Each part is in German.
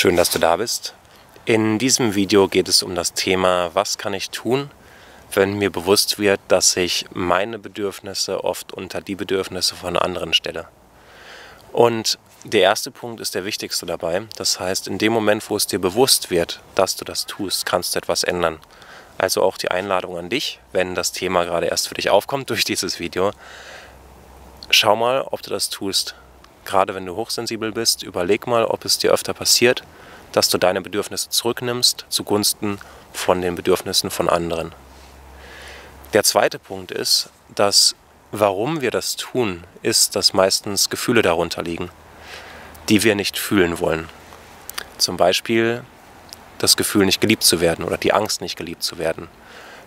Schön, dass du da bist. In diesem Video geht es um das Thema, was kann ich tun, wenn mir bewusst wird, dass ich meine Bedürfnisse oft unter die Bedürfnisse von anderen stelle. Und der erste Punkt ist der wichtigste dabei. Das heißt, in dem Moment, wo es dir bewusst wird, dass du das tust, kannst du etwas ändern. Also auch die Einladung an dich, wenn das Thema gerade erst für dich aufkommt durch dieses Video. Schau mal, ob du das tust. Gerade wenn du hochsensibel bist, überleg mal, ob es dir öfter passiert, dass du deine Bedürfnisse zurücknimmst zugunsten von den Bedürfnissen von anderen. Der zweite Punkt ist, dass warum wir das tun, ist, dass meistens Gefühle darunter liegen, die wir nicht fühlen wollen. Zum Beispiel das Gefühl, nicht geliebt zu werden oder die Angst, nicht geliebt zu werden.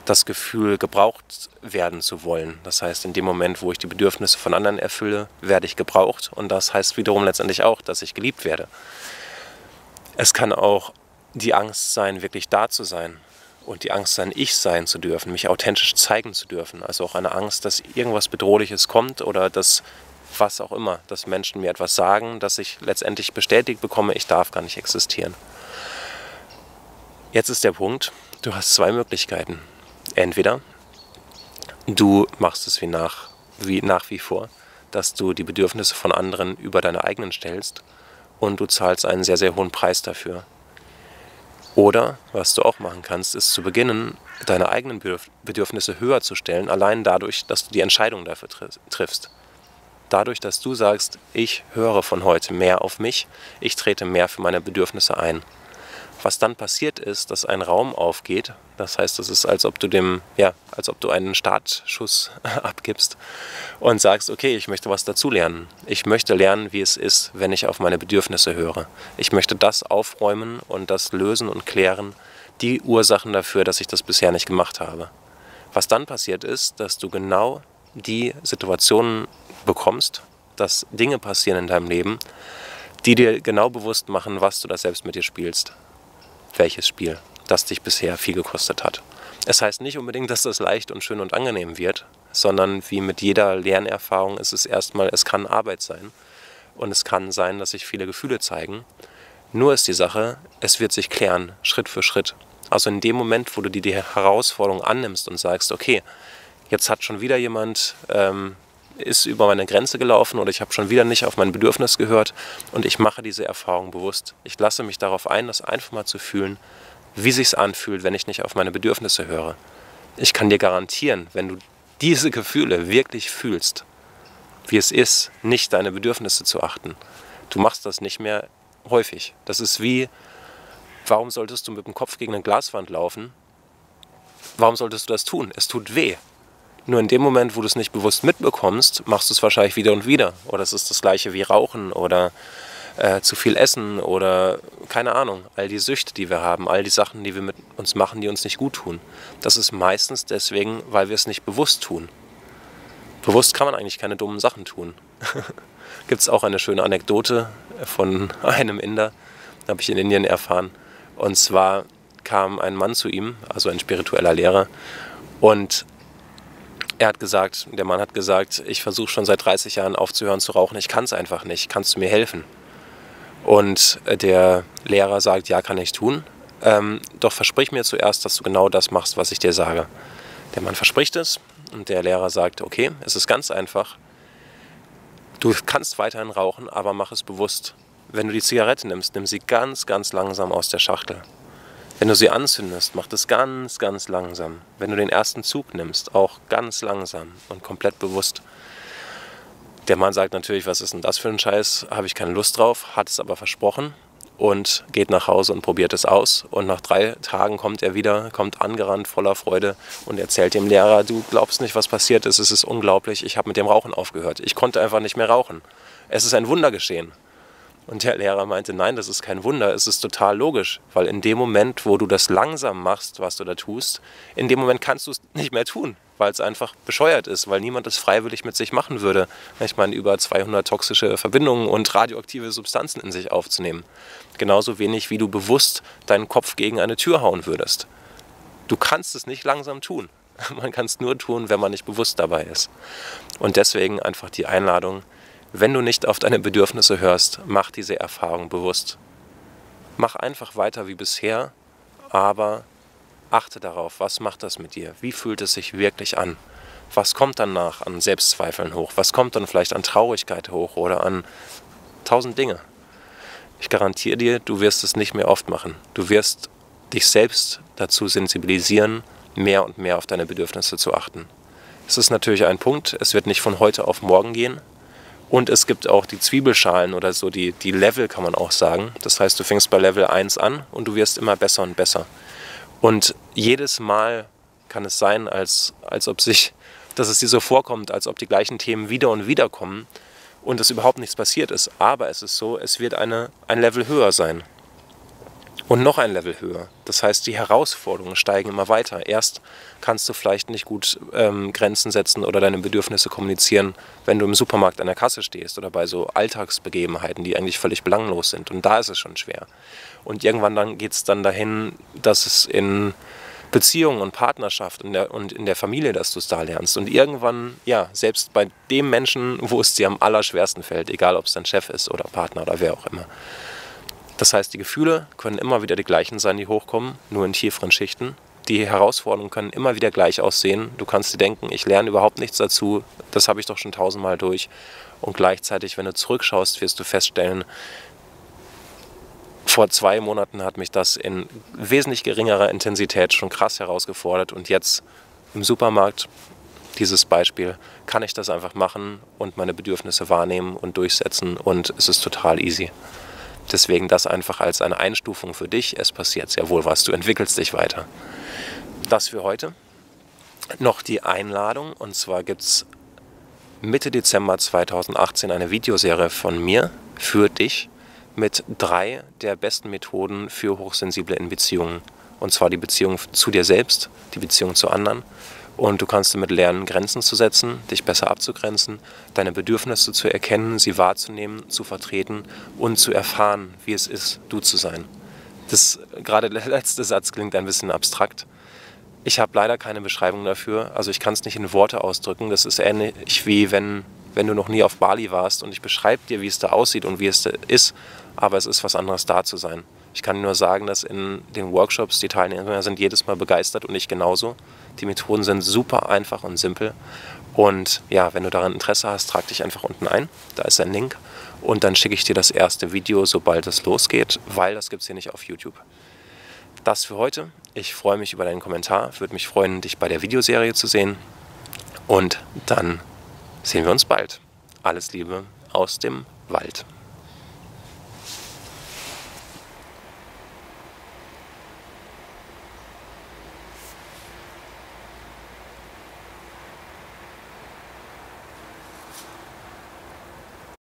Das Gefühl, gebraucht werden zu wollen. Das heißt, in dem Moment, wo ich die Bedürfnisse von anderen erfülle, werde ich gebraucht. Und das heißt wiederum letztendlich auch, dass ich geliebt werde. Es kann auch die Angst sein, wirklich da zu sein. Und die Angst sein, ich sein zu dürfen, mich authentisch zeigen zu dürfen. Also auch eine Angst, dass irgendwas Bedrohliches kommt oder dass was auch immer, dass Menschen mir etwas sagen, dass ich letztendlich bestätigt bekomme, ich darf gar nicht existieren. Jetzt ist der Punkt, du hast zwei Möglichkeiten. Entweder du machst es wie nach, wie nach wie vor, dass du die Bedürfnisse von anderen über deine eigenen stellst und du zahlst einen sehr, sehr hohen Preis dafür. Oder, was du auch machen kannst, ist zu beginnen, deine eigenen Bedürfnisse höher zu stellen, allein dadurch, dass du die Entscheidung dafür triffst. Dadurch, dass du sagst, ich höre von heute mehr auf mich, ich trete mehr für meine Bedürfnisse ein. Was dann passiert ist, dass ein Raum aufgeht. Das heißt, es ist, als ob du dem, ja, als ob du einen Startschuss abgibst und sagst, okay, ich möchte was dazulernen. Ich möchte lernen, wie es ist, wenn ich auf meine Bedürfnisse höre. Ich möchte das aufräumen und das lösen und klären, die Ursachen dafür, dass ich das bisher nicht gemacht habe. Was dann passiert ist, dass du genau die Situationen bekommst, dass Dinge passieren in deinem Leben, die dir genau bewusst machen, was du da selbst mit dir spielst welches Spiel, das dich bisher viel gekostet hat. Es heißt nicht unbedingt, dass das leicht und schön und angenehm wird, sondern wie mit jeder Lernerfahrung ist es erstmal, es kann Arbeit sein und es kann sein, dass sich viele Gefühle zeigen. Nur ist die Sache, es wird sich klären, Schritt für Schritt. Also in dem Moment, wo du dir die Herausforderung annimmst und sagst, okay, jetzt hat schon wieder jemand ähm, ist über meine Grenze gelaufen oder ich habe schon wieder nicht auf mein Bedürfnis gehört und ich mache diese Erfahrung bewusst. Ich lasse mich darauf ein, das einfach mal zu fühlen, wie sich's anfühlt, wenn ich nicht auf meine Bedürfnisse höre. Ich kann dir garantieren, wenn du diese Gefühle wirklich fühlst, wie es ist, nicht deine Bedürfnisse zu achten, du machst das nicht mehr häufig. Das ist wie, warum solltest du mit dem Kopf gegen eine Glaswand laufen? Warum solltest du das tun? Es tut weh. Nur in dem Moment, wo du es nicht bewusst mitbekommst, machst du es wahrscheinlich wieder und wieder. Oder es ist das gleiche wie Rauchen oder äh, zu viel Essen oder keine Ahnung. All die Süchte, die wir haben, all die Sachen, die wir mit uns machen, die uns nicht gut tun. Das ist meistens deswegen, weil wir es nicht bewusst tun. Bewusst kann man eigentlich keine dummen Sachen tun. Gibt es auch eine schöne Anekdote von einem Inder, habe ich in Indien erfahren. Und zwar kam ein Mann zu ihm, also ein spiritueller Lehrer, und er hat gesagt, der Mann hat gesagt, ich versuche schon seit 30 Jahren aufzuhören zu rauchen, ich kann es einfach nicht, kannst du mir helfen? Und der Lehrer sagt, ja, kann ich tun, ähm, doch versprich mir zuerst, dass du genau das machst, was ich dir sage. Der Mann verspricht es und der Lehrer sagt, okay, es ist ganz einfach, du kannst weiterhin rauchen, aber mach es bewusst. Wenn du die Zigarette nimmst, nimm sie ganz, ganz langsam aus der Schachtel. Wenn du sie anzündest, mach das ganz, ganz langsam. Wenn du den ersten Zug nimmst, auch ganz langsam und komplett bewusst. Der Mann sagt natürlich, was ist denn das für ein Scheiß? Habe ich keine Lust drauf, hat es aber versprochen und geht nach Hause und probiert es aus. Und nach drei Tagen kommt er wieder, kommt angerannt voller Freude und erzählt dem Lehrer, du glaubst nicht, was passiert ist, es ist unglaublich, ich habe mit dem Rauchen aufgehört. Ich konnte einfach nicht mehr rauchen. Es ist ein Wunder geschehen. Und der Lehrer meinte, nein, das ist kein Wunder, es ist total logisch, weil in dem Moment, wo du das langsam machst, was du da tust, in dem Moment kannst du es nicht mehr tun, weil es einfach bescheuert ist, weil niemand es freiwillig mit sich machen würde. Ich meine, über 200 toxische Verbindungen und radioaktive Substanzen in sich aufzunehmen. Genauso wenig, wie du bewusst deinen Kopf gegen eine Tür hauen würdest. Du kannst es nicht langsam tun. Man kann es nur tun, wenn man nicht bewusst dabei ist. Und deswegen einfach die Einladung, wenn du nicht auf deine Bedürfnisse hörst, mach diese Erfahrung bewusst. Mach einfach weiter wie bisher, aber achte darauf, was macht das mit dir? Wie fühlt es sich wirklich an? Was kommt danach an Selbstzweifeln hoch? Was kommt dann vielleicht an Traurigkeit hoch oder an tausend Dinge? Ich garantiere dir, du wirst es nicht mehr oft machen. Du wirst dich selbst dazu sensibilisieren, mehr und mehr auf deine Bedürfnisse zu achten. Es ist natürlich ein Punkt, es wird nicht von heute auf morgen gehen. Und es gibt auch die Zwiebelschalen oder so, die, die Level kann man auch sagen. Das heißt, du fängst bei Level 1 an und du wirst immer besser und besser. Und jedes Mal kann es sein, als, als ob sich, dass es dir so vorkommt, als ob die gleichen Themen wieder und wieder kommen und es überhaupt nichts passiert ist. Aber es ist so, es wird eine, ein Level höher sein und noch ein Level höher. Das heißt, die Herausforderungen steigen immer weiter. Erst kannst du vielleicht nicht gut ähm, Grenzen setzen oder deine Bedürfnisse kommunizieren, wenn du im Supermarkt an der Kasse stehst oder bei so Alltagsbegebenheiten, die eigentlich völlig belanglos sind. Und da ist es schon schwer. Und irgendwann dann geht es dann dahin, dass es in Beziehungen und Partnerschaft in der, und in der Familie, dass du es da lernst. Und irgendwann, ja, selbst bei dem Menschen, wo es dir am allerschwersten fällt, egal ob es dein Chef ist oder Partner oder wer auch immer, das heißt, die Gefühle können immer wieder die gleichen sein, die hochkommen, nur in tieferen Schichten. Die Herausforderungen können immer wieder gleich aussehen. Du kannst dir denken, ich lerne überhaupt nichts dazu, das habe ich doch schon tausendmal durch. Und gleichzeitig, wenn du zurückschaust, wirst du feststellen, vor zwei Monaten hat mich das in wesentlich geringerer Intensität schon krass herausgefordert und jetzt im Supermarkt, dieses Beispiel, kann ich das einfach machen und meine Bedürfnisse wahrnehmen und durchsetzen und es ist total easy. Deswegen das einfach als eine Einstufung für dich. Es passiert sehr wohl was, du entwickelst dich weiter. Das für heute. Noch die Einladung und zwar gibt es Mitte Dezember 2018 eine Videoserie von mir für dich mit drei der besten Methoden für Hochsensible in Beziehungen. Und zwar die Beziehung zu dir selbst, die Beziehung zu anderen und du kannst damit lernen, Grenzen zu setzen, dich besser abzugrenzen, deine Bedürfnisse zu erkennen, sie wahrzunehmen, zu vertreten und zu erfahren, wie es ist, du zu sein. Das, gerade der letzte Satz klingt ein bisschen abstrakt. Ich habe leider keine Beschreibung dafür. Also ich kann es nicht in Worte ausdrücken. Das ist ähnlich wie wenn, wenn du noch nie auf Bali warst und ich beschreibe dir, wie es da aussieht und wie es da ist, aber es ist was anderes da zu sein. Ich kann nur sagen, dass in den Workshops die Teilnehmer sind jedes Mal begeistert und ich genauso. Die Methoden sind super einfach und simpel. Und ja, wenn du daran Interesse hast, trag dich einfach unten ein. Da ist ein Link. Und dann schicke ich dir das erste Video, sobald es losgeht, weil das gibt es hier nicht auf YouTube. Das für heute. Ich freue mich über deinen Kommentar. Würde mich freuen, dich bei der Videoserie zu sehen. Und dann sehen wir uns bald. Alles Liebe aus dem Wald.